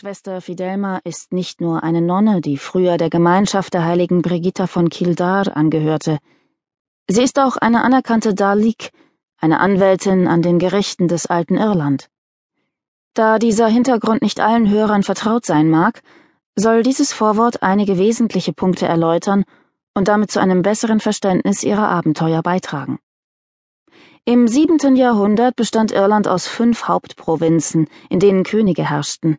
Schwester Fidelma ist nicht nur eine Nonne, die früher der Gemeinschaft der heiligen Brigitta von Kildare angehörte. Sie ist auch eine anerkannte Dalik, eine Anwältin an den Gerichten des alten Irland. Da dieser Hintergrund nicht allen Hörern vertraut sein mag, soll dieses Vorwort einige wesentliche Punkte erläutern und damit zu einem besseren Verständnis ihrer Abenteuer beitragen. Im siebenten Jahrhundert bestand Irland aus fünf Hauptprovinzen, in denen Könige herrschten.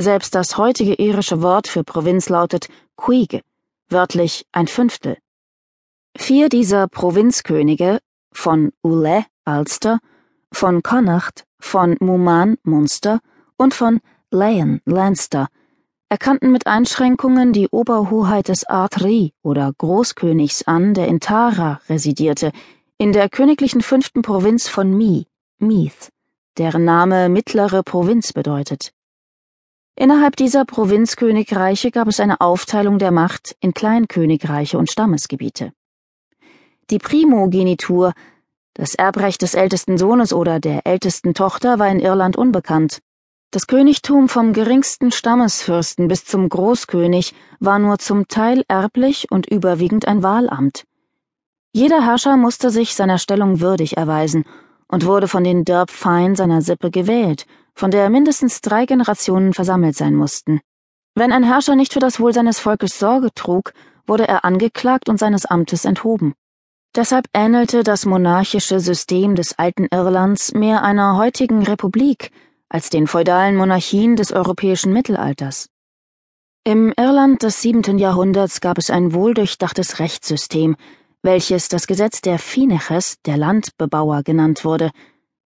Selbst das heutige irische Wort für Provinz lautet Cuige, wörtlich ein Fünftel. Vier dieser Provinzkönige, von Ule, Ulster, von Connacht, von Muman, Munster und von Leyen, Leinster, erkannten mit Einschränkungen die Oberhoheit des Artri oder Großkönigs an, der in Tara residierte, in der königlichen fünften Provinz von Mi, Meath, deren Name mittlere Provinz bedeutet. Innerhalb dieser Provinzkönigreiche gab es eine Aufteilung der Macht in Kleinkönigreiche und Stammesgebiete. Die Primogenitur, das Erbrecht des ältesten Sohnes oder der ältesten Tochter, war in Irland unbekannt. Das Königtum vom geringsten Stammesfürsten bis zum Großkönig war nur zum Teil erblich und überwiegend ein Wahlamt. Jeder Herrscher musste sich seiner Stellung würdig erweisen und wurde von den Dörpfeien seiner Sippe gewählt, von der mindestens drei Generationen versammelt sein mussten. Wenn ein Herrscher nicht für das Wohl seines Volkes Sorge trug, wurde er angeklagt und seines Amtes enthoben. Deshalb ähnelte das monarchische System des alten Irlands mehr einer heutigen Republik als den feudalen Monarchien des europäischen Mittelalters. Im Irland des siebenten Jahrhunderts gab es ein wohldurchdachtes Rechtssystem, welches das Gesetz der Fineches, der Landbebauer, genannt wurde,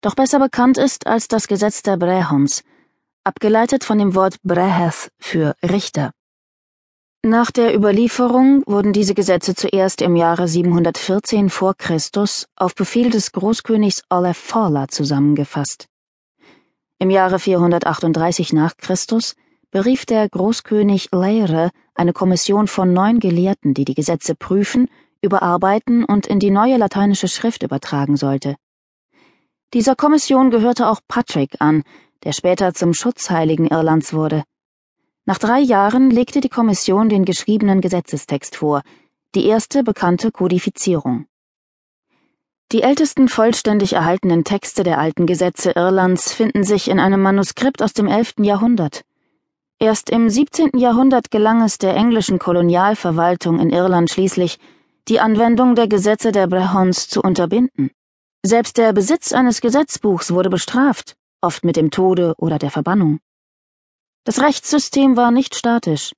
doch besser bekannt ist als das Gesetz der Brehons, abgeleitet von dem Wort Breheth für Richter. Nach der Überlieferung wurden diese Gesetze zuerst im Jahre 714 vor Christus auf Befehl des Großkönigs Olaf Fawler zusammengefasst. Im Jahre 438 nach Christus berief der Großkönig Leire eine Kommission von neun Gelehrten, die die Gesetze prüfen, überarbeiten und in die neue lateinische Schrift übertragen sollte. Dieser Kommission gehörte auch Patrick an, der später zum Schutzheiligen Irlands wurde. Nach drei Jahren legte die Kommission den geschriebenen Gesetzestext vor, die erste bekannte Kodifizierung. Die ältesten vollständig erhaltenen Texte der alten Gesetze Irlands finden sich in einem Manuskript aus dem 11. Jahrhundert. Erst im 17. Jahrhundert gelang es der englischen Kolonialverwaltung in Irland schließlich, die Anwendung der Gesetze der Brehons zu unterbinden. Selbst der Besitz eines Gesetzbuchs wurde bestraft, oft mit dem Tode oder der Verbannung. Das Rechtssystem war nicht statisch.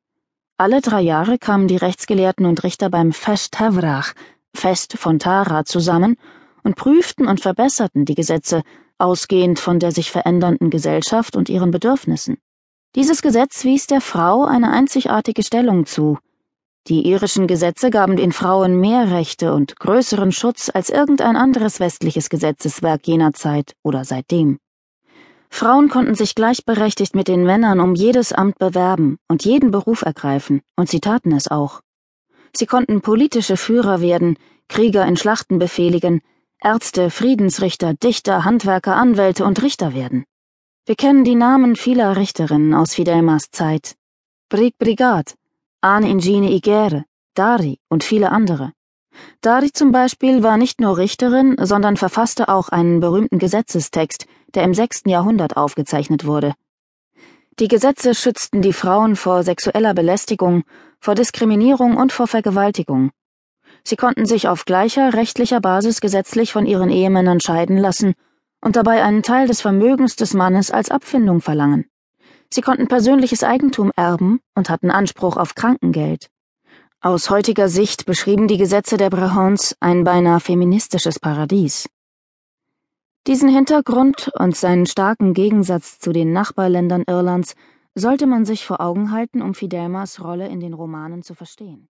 Alle drei Jahre kamen die Rechtsgelehrten und Richter beim Fest Tavrach, Fest von Tara, zusammen und prüften und verbesserten die Gesetze, ausgehend von der sich verändernden Gesellschaft und ihren Bedürfnissen. Dieses Gesetz wies der Frau eine einzigartige Stellung zu, die irischen Gesetze gaben den Frauen mehr Rechte und größeren Schutz als irgendein anderes westliches Gesetzeswerk jener Zeit oder seitdem. Frauen konnten sich gleichberechtigt mit den Männern um jedes Amt bewerben und jeden Beruf ergreifen, und sie taten es auch. Sie konnten politische Führer werden, Krieger in Schlachten befehligen, Ärzte, Friedensrichter, Dichter, Handwerker, Anwälte und Richter werden. Wir kennen die Namen vieler Richterinnen aus Fidelmas Zeit. Brig Brigad, Anne Ingine Igere, Dari und viele andere. Dari zum Beispiel war nicht nur Richterin, sondern verfasste auch einen berühmten Gesetzestext, der im sechsten Jahrhundert aufgezeichnet wurde. Die Gesetze schützten die Frauen vor sexueller Belästigung, vor Diskriminierung und vor Vergewaltigung. Sie konnten sich auf gleicher rechtlicher Basis gesetzlich von ihren Ehemännern scheiden lassen und dabei einen Teil des Vermögens des Mannes als Abfindung verlangen. Sie konnten persönliches Eigentum erben und hatten Anspruch auf Krankengeld. Aus heutiger Sicht beschrieben die Gesetze der Brehons ein beinahe feministisches Paradies. Diesen Hintergrund und seinen starken Gegensatz zu den Nachbarländern Irlands sollte man sich vor Augen halten, um Fidelmas Rolle in den Romanen zu verstehen.